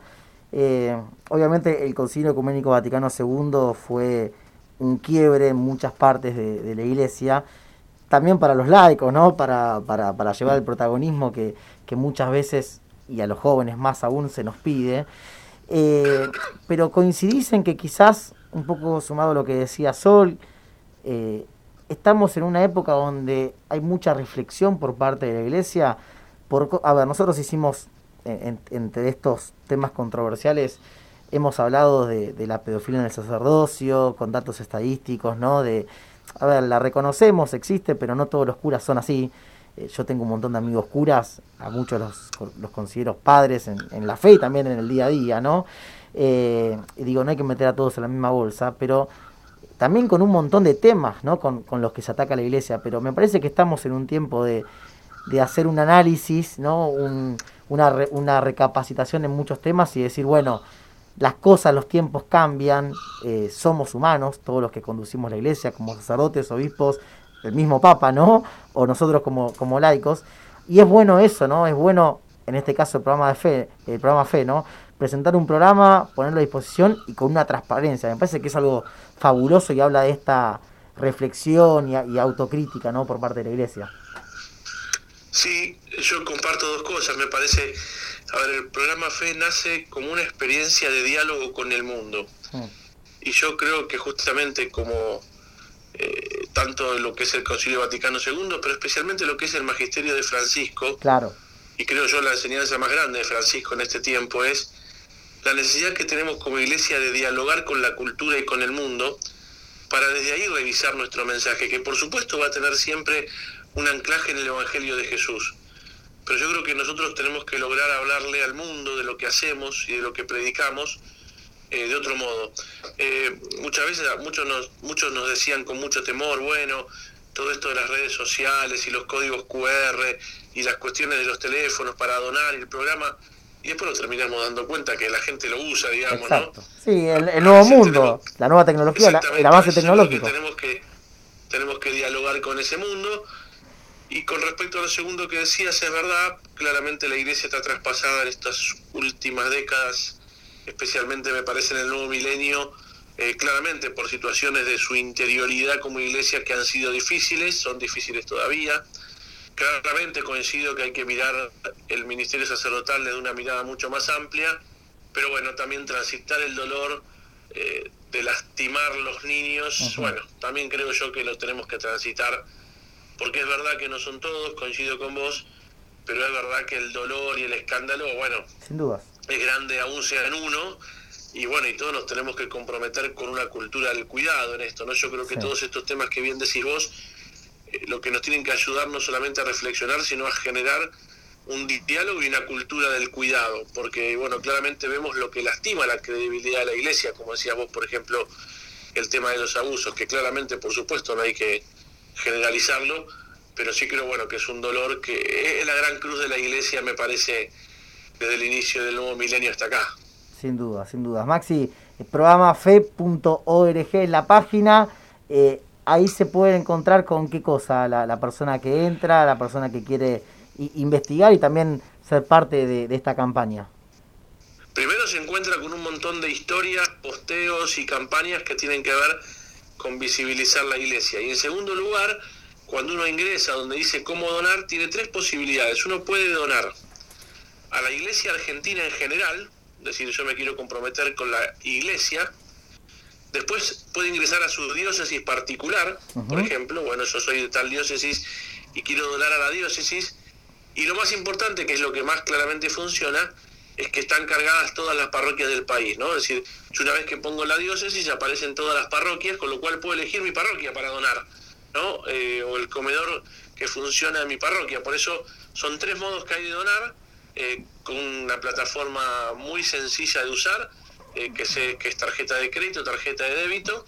Eh, obviamente el Concilio Ecuménico Vaticano II fue un quiebre en muchas partes de, la Iglesia, también para los laicos, ¿no? para, para, para llevar el protagonismo que, que, muchas veces, y a los jóvenes más aún, se nos pide. Eh, pero coincidís en que quizás, un poco sumado a lo que decía Sol, eh, estamos en una época donde hay mucha reflexión por parte de la Iglesia a ver, nosotros hicimos, eh, entre estos temas controversiales, hemos hablado de, la pedofilia en el sacerdocio, con datos estadísticos, ¿no? De, a ver, la reconocemos, existe, pero no todos los curas son así. eh, yo tengo un montón de amigos curas, a muchos los, los considero padres en, la fe y también en el día a día, ¿no? Eh, y digo, no hay que meter a todos en la misma bolsa, pero también con un montón de temas, ¿no? Con, los que se ataca la iglesia, pero me parece que estamos en un tiempo de, de hacer un análisis, ¿no? una, una recapacitación en muchos temas y decir, bueno, las cosas, los tiempos cambian, eh, somos humanos, todos los que conducimos la iglesia, como sacerdotes, obispos, el mismo Papa, ¿no? O nosotros como, como laicos. Y es bueno eso, ¿no? Es bueno, en este caso, el programa de fe, el programa Fe, ¿no? Presentar un programa, ponerlo a disposición y con una transparencia. Me parece que es algo fabuloso y habla de esta reflexión y, y autocrítica, ¿no? Por parte de la iglesia. Sí, yo comparto dos cosas. Me parece a ver, el programa FE nace como una experiencia de diálogo con el mundo. Mm. Y yo creo que justamente como eh, tanto lo que es el Concilio Vaticano II, pero especialmente lo que es el magisterio de Francisco, claro. y creo yo la enseñanza más grande de Francisco en este tiempo es la necesidad que tenemos como iglesia de dialogar con la cultura y con el mundo para desde ahí revisar nuestro mensaje, que por supuesto va a tener siempre un anclaje en el Evangelio de Jesús pero yo creo que nosotros tenemos que lograr hablarle al mundo de lo que hacemos y de lo que predicamos eh, de otro modo. Eh, muchas veces muchos nos, muchos nos decían con mucho temor, bueno, todo esto de las redes sociales y los códigos QR y las cuestiones de los teléfonos para donar y el programa, y después nos terminamos dando cuenta que la gente lo usa, digamos, ¿no? Sí, el, nuevo mundo, la nueva tecnología, el avance tecnológico. tenemos que, tenemos que dialogar con ese mundo y con respecto a lo segundo que decías, es verdad, claramente la iglesia está traspasada en estas últimas décadas, especialmente me parece en el nuevo milenio, eh, claramente por situaciones de su interioridad como iglesia que han sido difíciles, son difíciles todavía. Claramente coincido que hay que mirar el ministerio sacerdotal desde una mirada mucho más amplia, pero bueno, también transitar el dolor eh, de lastimar los niños, bueno, también creo yo que lo tenemos que transitar porque es verdad que no son todos, coincido con vos, pero es verdad que el dolor y el escándalo, bueno, sin duda, es grande aún sea en uno, y bueno, y todos nos tenemos que comprometer con una cultura del cuidado en esto, ¿no? Yo creo que todos estos temas que bien decís vos, lo que nos tienen que ayudar no solamente a reflexionar, sino a generar un diálogo y una cultura del cuidado, porque bueno, claramente vemos lo que lastima la credibilidad de la iglesia, como decías vos, por ejemplo, el tema de los abusos, que claramente, por supuesto, no hay que generalizarlo, pero sí creo bueno que es un dolor que es la gran cruz de la iglesia, me parece, desde el inicio del nuevo milenio hasta acá. Sin duda, sin duda. Maxi, el programa fe.org la página. Eh, ahí se puede encontrar con qué cosa la, persona que entra, la persona que quiere investigar y también ser parte de, esta campaña. Primero se encuentra con un montón de historias, posteos y campañas que tienen que ver con visibilizar la iglesia. Y en segundo lugar, cuando uno ingresa donde dice cómo donar, tiene tres posibilidades. Uno puede donar a la iglesia argentina en general, decir, yo me quiero comprometer con la iglesia. Después puede ingresar a su diócesis particular, por ejemplo, bueno, yo soy de tal diócesis y quiero donar a la diócesis. Y lo más importante, que es lo que más claramente funciona, es que están cargadas todas las parroquias del país, ¿no? Es decir, yo una vez que pongo la diócesis aparecen todas las parroquias, con lo cual puedo elegir mi parroquia para donar, ¿no? Eh, o el comedor que funciona en mi parroquia. Por eso son tres modos que hay de donar, eh, con una plataforma muy sencilla de usar, eh, que, se, que es tarjeta de crédito, tarjeta de débito,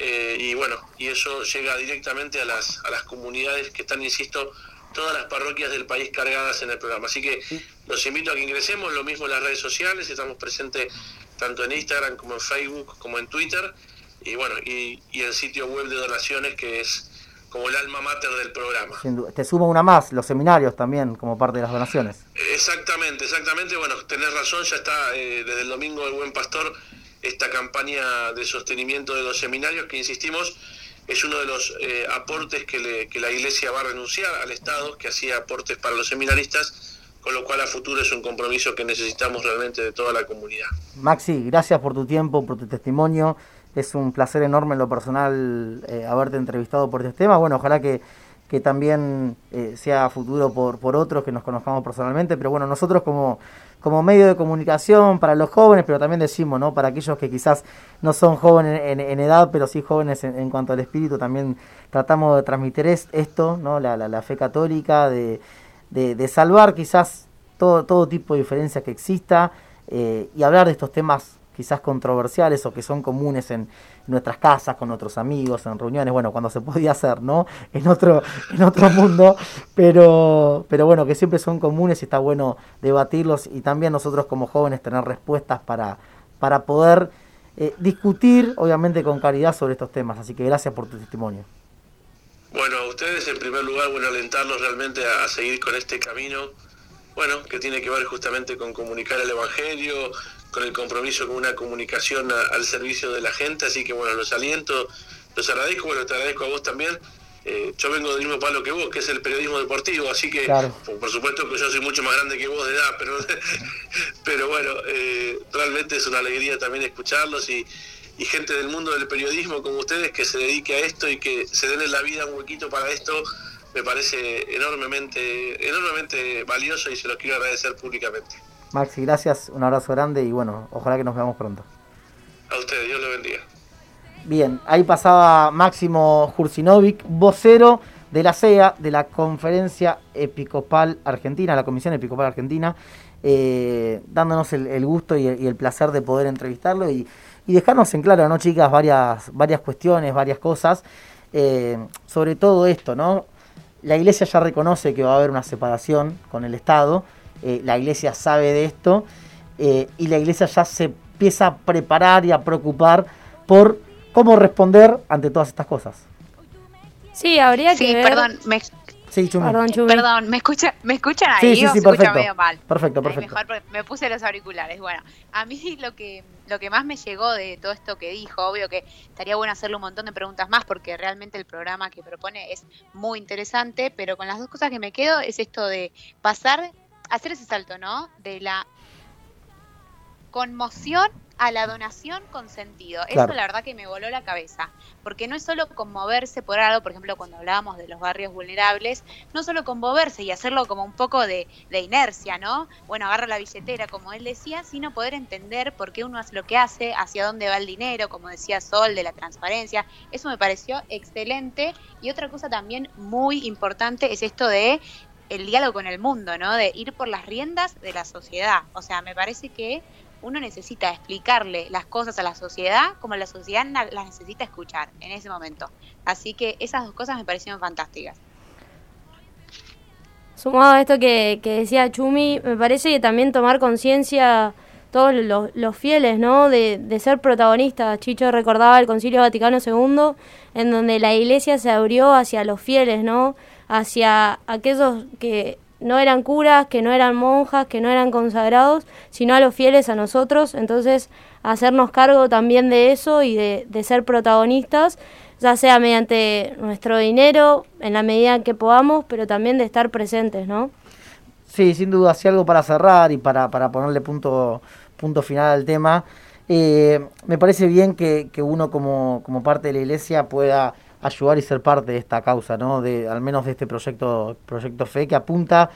y bueno, y eso llega directamente a las, a las comunidades que están, insisto, todas las parroquias del país cargadas en el programa. Así que los invito a que ingresemos, lo mismo en las redes sociales, estamos presentes tanto en Instagram como en Facebook, como en Twitter, y bueno, y, el sitio web de donaciones que es como el alma mater del programa. Te sumo una más, los seminarios también como parte de las donaciones. Exactamente, exactamente, bueno, tenés razón, ya está eh, desde el domingo del Buen Pastor esta campaña de sostenimiento de los seminarios que insistimos es uno de los eh, aportes que, la Iglesia va a renunciar al Estado, que hacía aportes para los seminaristas, con lo cual a futuro es un compromiso que necesitamos realmente de toda la comunidad. Maxi, gracias por tu tiempo, por tu testimonio. Es un placer enorme en lo personal eh, haberte entrevistado por este tema. Bueno, ojalá que, que también eh, sea futuro por, por otros que nos conozcamos personalmente, pero bueno, nosotros como, como medio de comunicación para los jóvenes, pero también decimos, ¿no? Para aquellos que quizás no son jóvenes en, edad, pero sí jóvenes en, cuanto al espíritu, también tratamos de transmitir esto, ¿no? La, la, fe católica, de, de, salvar quizás todo, todo tipo de diferencias que exista eh, y hablar de estos temas quizás controversiales o que son comunes en nuestras casas, con otros amigos, en reuniones, bueno, cuando se podía hacer, ¿no? En otro, en otro mundo, pero, pero bueno, que siempre son comunes y está bueno debatirlos y también nosotros como jóvenes tener respuestas para, para poder eh, discutir, obviamente con caridad, sobre estos temas. Así que gracias por tu testimonio. Bueno, a ustedes en primer lugar, bueno, alentarlos realmente a seguir con este camino, bueno, que tiene que ver justamente con comunicar el Evangelio, con el compromiso con una comunicación al servicio de la gente, así que bueno, los aliento, los agradezco, bueno, te agradezco a vos también. Eh, yo vengo del mismo palo que vos, que es el periodismo deportivo, así que por, supuesto que yo soy mucho más grande que vos de edad, pero, pero bueno, eh, realmente es una alegría también escucharlos y, y gente del mundo del periodismo como ustedes que se dedique a esto y que se den en la vida un huequito para esto, me parece enormemente, enormemente valioso y se los quiero agradecer públicamente. Maxi, gracias, un abrazo grande y bueno, ojalá que nos veamos pronto. A ustedes, Dios le bendiga. Bien, ahí pasaba Máximo Jursinovic, vocero de la CEA, de la Conferencia Episcopal Argentina, la Comisión Episcopal Argentina, eh, dándonos el, gusto y el, placer de poder entrevistarlo y, dejarnos en claro, ¿no, chicas? Varias, varias cuestiones, varias cosas, eh, sobre todo esto, ¿no? La Iglesia ya reconoce que va a haber una separación con el Estado, eh, la iglesia sabe de esto eh, y la iglesia ya se empieza a preparar y a preocupar por cómo responder ante todas estas cosas. Sí, habría que ver... perdón, me... Perdón, ¿me, escucha, ¿me escuchan ahí sí, sí, perfecto. medio mal? Perfecto, perfecto. mejor me puse los auriculares. Bueno, a mí lo que, lo que más me llegó de todo esto que dijo, obvio que estaría bueno hacerle un montón de preguntas más porque realmente el programa que propone es muy interesante, pero con las dos cosas que me quedo es esto de pasar hacer ese salto, ¿no? De la conmoción a la donación con sentido. Eso la verdad que me voló la cabeza, porque no es solo conmoverse por algo, por ejemplo, cuando hablábamos de los barrios vulnerables, no solo conmoverse y hacerlo como un poco de, de, inercia, ¿no? Bueno, agarra la billetera, como él decía, sino poder entender por qué uno hace lo que hace, hacia dónde va el dinero, como decía Sol, de la transparencia. Eso me pareció excelente. Y otra cosa también muy importante es esto de el diálogo con el mundo, ¿no? De ir por las riendas de la sociedad. O sea, me parece que uno necesita explicarle las cosas a la sociedad como la sociedad las necesita escuchar en ese momento. Así que esas dos cosas me parecieron fantásticas. Sumado a esto que, decía Chumi, me parece que también tomar conciencia todos los, fieles, ¿no? De, de, ser protagonistas. Chicho recordaba el Concilio Vaticano II, en donde la Iglesia se abrió hacia los fieles, ¿no? Hacia aquellos que no eran curas, que no eran monjas, que no eran consagrados, sino a los fieles, a nosotros. Entonces, hacernos cargo también de eso y de, ser protagonistas, ya sea mediante nuestro dinero, en la medida que podamos, pero también de estar presentes, ¿no? Sí, sin duda, si algo para cerrar y para, para ponerle punto, punto final al tema. Eh, me parece bien que, que uno como, como parte de la iglesia pueda ayudar y ser parte de esta causa, ¿no? de, al menos de este proyecto, proyecto FE que apunta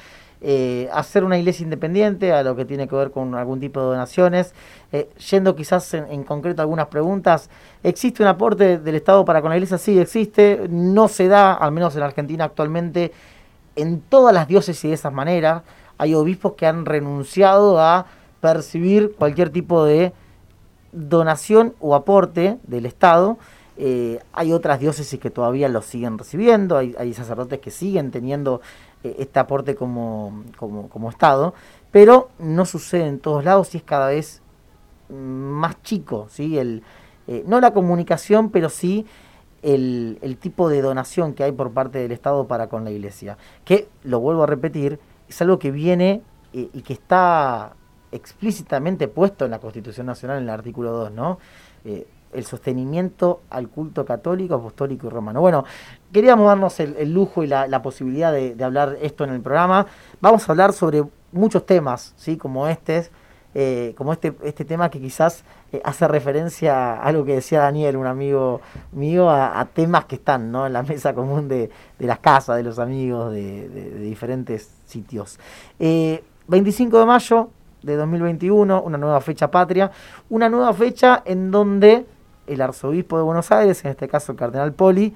eh, a ser una iglesia independiente, a lo que tiene que ver con algún tipo de donaciones. Eh, yendo quizás en, concreto a algunas preguntas, ¿existe un aporte del Estado para con la iglesia? Sí, existe. No se da, al menos en Argentina actualmente, en todas las diócesis de esa manera. Hay obispos que han renunciado a percibir cualquier tipo de donación o aporte del Estado. Eh, hay otras diócesis que todavía lo siguen recibiendo, hay, sacerdotes que siguen teniendo eh, este aporte como, como, Estado, pero no sucede en todos lados y es cada vez más chico, ¿sí? El, eh, no la comunicación, pero sí el, el, tipo de donación que hay por parte del Estado para con la Iglesia, que, lo vuelvo a repetir, es algo que viene y que está explícitamente puesto en la Constitución Nacional en el artículo 2, ¿no? El sostenimiento al culto católico, apostólico y romano. Bueno, queríamos darnos el, lujo y la, posibilidad de, hablar esto en el programa. Vamos a hablar sobre muchos temas, ¿sí? como este, eh, como este, este tema que quizás eh, hace referencia a algo que decía Daniel, un amigo mío, a, temas que están ¿no? en la mesa común de, las casas, de los amigos, de, diferentes sitios. 25 de mayo de 2021, una nueva fecha patria, una nueva fecha en donde el arzobispo de Buenos Aires, en este caso el cardenal Poli,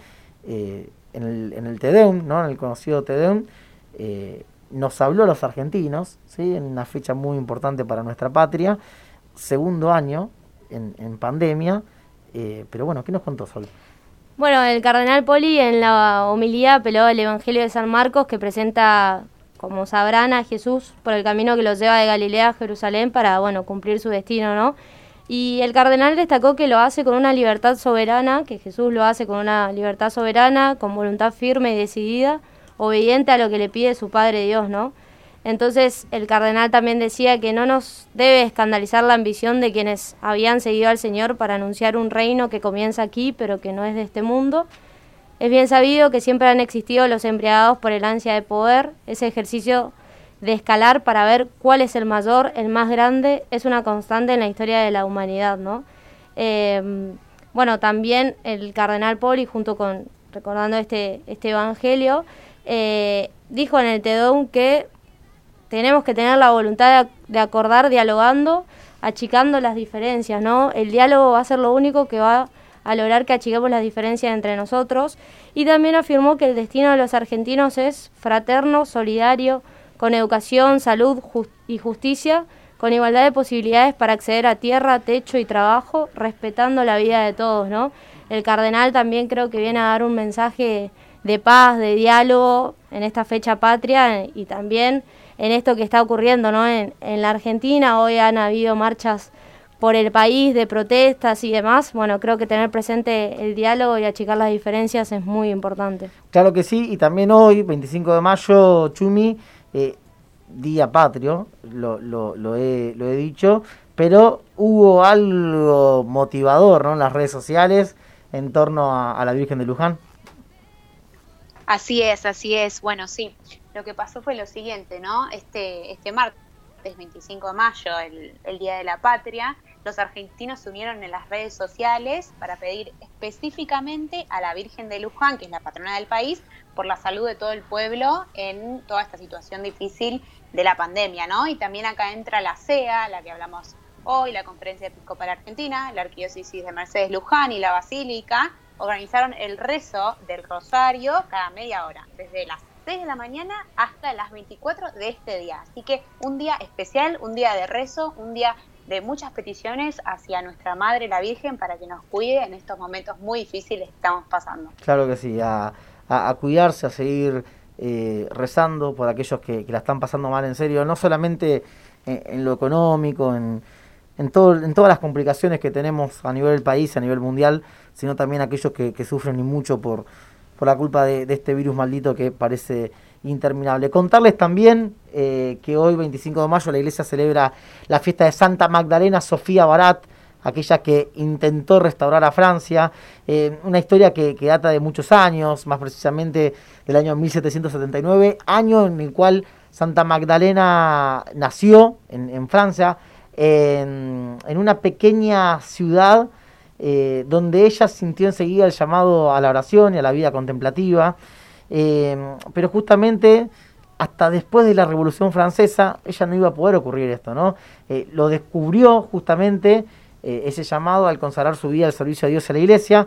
en, el, en el ¿no? en el conocido Tedeum, eh, nos habló a los argentinos, ¿sí? en una fecha muy importante para nuestra patria, segundo año en, pandemia, eh, pero bueno, ¿qué nos contó Sol? Bueno, el cardenal Poli en la homilía apeló al Evangelio de San Marcos que presenta, como sabrán, a Jesús por el camino que los lleva de Galilea a Jerusalén para, bueno, cumplir su destino, ¿no? Y el cardenal destacó que lo hace con una libertad soberana, que Jesús lo hace con una libertad soberana, con voluntad firme y decidida, obediente a lo que le pide su Padre Dios, ¿no? Entonces el cardenal también decía que no nos debe escandalizar la ambición de quienes habían seguido al Señor para anunciar un reino que comienza aquí pero que no es de este mundo. Es bien sabido que siempre han existido los embriagados por el ansia de poder, ese ejercicio de escalar para ver cuál es el mayor, el más grande, es una constante en la historia de la humanidad, ¿no? Eh, bueno, también el cardenal Poli, junto con, recordando este, este evangelio, eh, dijo en el TEDOM que tenemos que tener la voluntad de, acordar dialogando, achicando las diferencias, ¿no? El diálogo va a ser lo único que va a lograr que achiquemos las diferencias entre nosotros. Y también afirmó que el destino de los argentinos es fraterno, solidario, con educación, salud y justicia, con igualdad de posibilidades para acceder a tierra, techo y trabajo, respetando la vida de todos, ¿no? El cardenal también creo que viene a dar un mensaje de paz, de diálogo en esta fecha patria y también en esto que está ocurriendo ¿no? en, la Argentina. Hoy han habido marchas por el país de protestas y demás. Bueno, creo que tener presente el diálogo y achicar las diferencias es muy importante. Claro que sí, y también hoy, 25 de mayo, Chumi, eh, Día Patrio, lo, lo, lo, he, lo he dicho, pero hubo algo motivador ¿no? en las redes sociales en torno a la Virgen de Luján. Así es, así es. Bueno, sí. Lo que pasó fue lo siguiente, ¿no? Este, este martes 25 de mayo, el, el Día de la Patria, los argentinos se unieron en las redes sociales para pedir específicamente a la Virgen de Luján, que es la patrona del país, por la salud de todo el pueblo en toda esta situación difícil de la pandemia, ¿no? Y también acá entra la CEA, la que hablamos hoy, la Conferencia Episcopal Argentina, la Arquidiócesis de Mercedes Luján y la Basílica, organizaron el rezo del rosario cada media hora, desde las 6 de la mañana hasta las 24 de este día. Así que un día especial, un día de rezo, un día de muchas peticiones hacia nuestra Madre la Virgen para que nos cuide en estos momentos muy difíciles que estamos pasando. Claro que sí, a, cuidarse, a seguir eh, rezando por aquellos que, la están pasando mal en serio, no solamente en, lo económico, en, en, todo, en todas las complicaciones que tenemos a nivel del país, a nivel mundial, sino también aquellos que, sufren y mucho por, por la culpa de, este virus maldito que parece interminable. Contarles también eh, que hoy, 25 de mayo, la iglesia celebra la fiesta de Santa Magdalena Sofía Barat, aquella que intentó restaurar a Francia, eh, una historia que, data de muchos años, más precisamente del año 1779, año en el cual Santa Magdalena nació en, Francia, en, una pequeña ciudad eh, donde ella sintió enseguida el llamado a la oración y a la vida contemplativa, eh, pero justamente hasta después de la Revolución Francesa ella no iba a poder ocurrir esto, ¿no? Lo descubrió justamente ese llamado al consagrar su vida al servicio de Dios y a la Iglesia.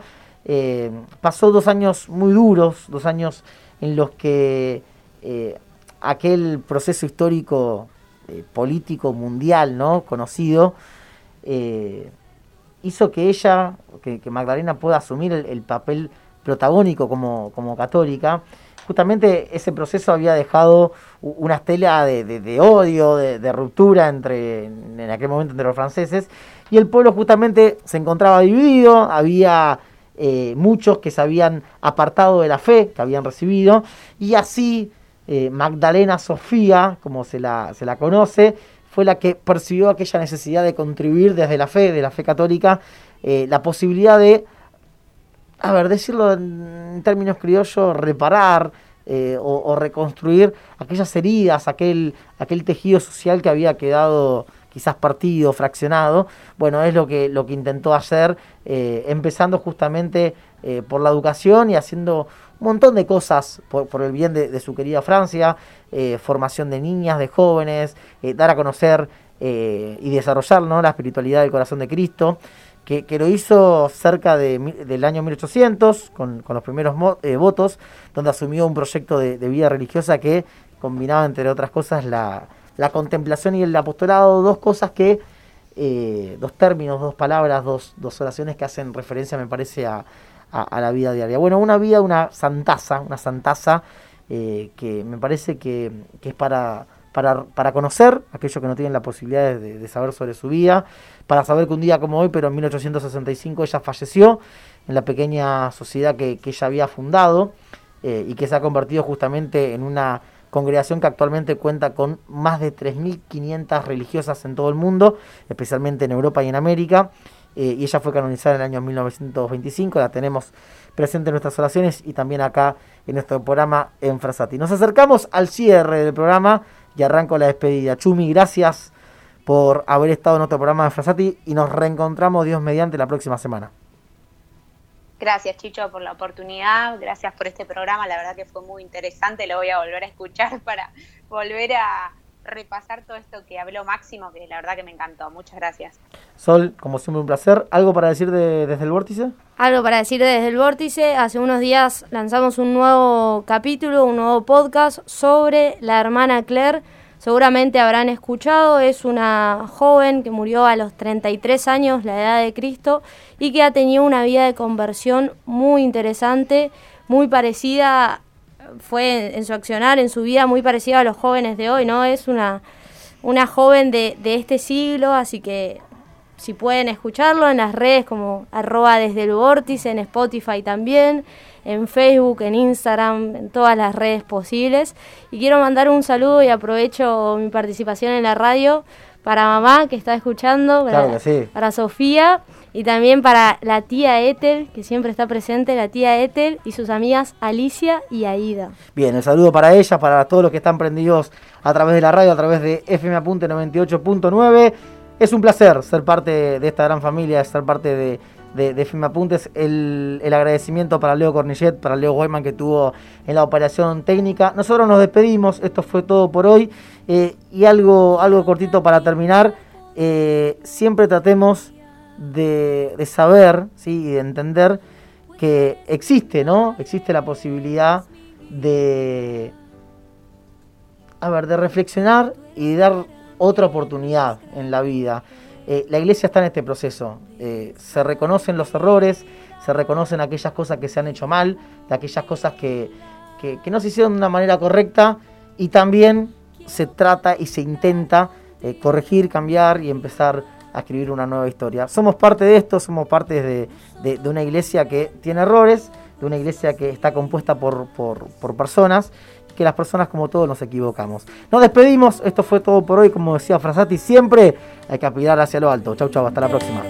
pasó dos años muy duros, dos años en los que aquel proceso histórico político mundial, ¿no? Conocido, hizo que ella, que, Magdalena pueda asumir el, papel protagónico como, como, católica, justamente ese proceso había dejado una estela de, odio, de, ruptura entre, en aquel momento entre los franceses, y el pueblo justamente se encontraba dividido, había eh, muchos que se habían apartado de la fe que habían recibido, y así eh, Magdalena Sofía, como se la, se la conoce, fue la que percibió aquella necesidad de contribuir desde la fe, de la fe católica, eh, la posibilidad de, a ver, decirlo en términos criollos, reparar eh, o, reconstruir aquellas heridas, aquel, aquel tejido social que había quedado quizás partido, fraccionado. Bueno, es lo que, lo que intentó hacer, eh, empezando justamente eh, por la educación y haciendo un montón de cosas por, el bien de, su querida Francia, formación de niñas, de jóvenes, dar a conocer y desarrollar ¿no? la espiritualidad del corazón de Cristo que, lo hizo cerca del año 1800, con, los primeros eh, votos, donde asumió un proyecto de, vida religiosa que combinaba, entre otras cosas, la, contemplación y el apostolado, dos cosas que, eh, dos términos, dos palabras, dos, oraciones que hacen referencia, me parece, a, la vida diaria. Bueno, una vida, una santaza, una santaza eh, que me parece que, es para, para, conocer, aquellos que no tienen la posibilidad de saber sobre su vida, para saber que un día como hoy, pero en 1865 ella falleció en la pequeña sociedad que, ella había fundado eh, y que se ha convertido justamente en una congregación que actualmente cuenta con más de 3.500 religiosas en todo el mundo, especialmente en Europa y en América. Eh, y ella fue canonizada en el año 1925, la tenemos presente en nuestras oraciones y también acá en nuestro programa en Frasati. Nos acercamos al cierre del programa y arranco la despedida. Chumi, gracias por haber estado en otro programa de Frasati y nos reencontramos Dios mediante la próxima semana. Gracias Chicho por la oportunidad, gracias por este programa, la verdad que fue muy interesante, lo voy a volver a escuchar para volver a repasar todo esto que habló Máximo, que la verdad que me encantó. Muchas gracias. Sol, como siempre un placer. ¿Algo para decir desde el vórtice? Algo para decir desde el vórtice. Hace unos días lanzamos un nuevo capítulo, un nuevo podcast sobre la hermana Claire seguramente habrán escuchado, es una joven que murió a los 33 años, la edad de Cristo, y que ha tenido una vida de conversión muy interesante, muy parecida, fue en su accionar, en su vida muy parecida a los jóvenes de hoy, ¿no? Es una, una joven de, de este siglo, así que si pueden escucharlo en las redes como arroba desde el vórtice, en Spotify también en Facebook, en Instagram, en todas las redes posibles. Y quiero mandar un saludo y aprovecho mi participación en la radio para mamá que está escuchando, para, Sofía y también para la tía Ethel, que siempre está presente, la tía Ethel y sus amigas Alicia y Aida. Bien, el saludo para ella, para todos los que están prendidos a través de la radio, a través de FM Apunte 98.9. Es un placer ser parte de esta gran familia, ser parte de de, de Apuntes, el, agradecimiento para Leo Cornillet, para Leo Guayman que tuvo en la operación técnica. Nosotros nos despedimos, esto fue todo por hoy. Eh, y algo, algo cortito para terminar, eh, siempre tratemos de, saber ¿sí? y de entender que existe, ¿no? Existe la posibilidad de, a ver, de reflexionar y dar otra oportunidad en la vida. Eh, la iglesia está en este proceso. Eh, se reconocen los errores, se reconocen aquellas cosas que se han hecho mal, de aquellas cosas que, no se hicieron de una manera correcta y también se trata y se intenta eh, corregir, cambiar y empezar a escribir una nueva historia. Somos parte de esto, somos parte de, una iglesia que tiene errores, de una iglesia que está compuesta por, por, por personas que las personas como todos nos equivocamos. Nos despedimos, esto fue todo por hoy, como decía Frasati, siempre hay que aspirar hacia lo alto. Chau, chau, hasta la próxima.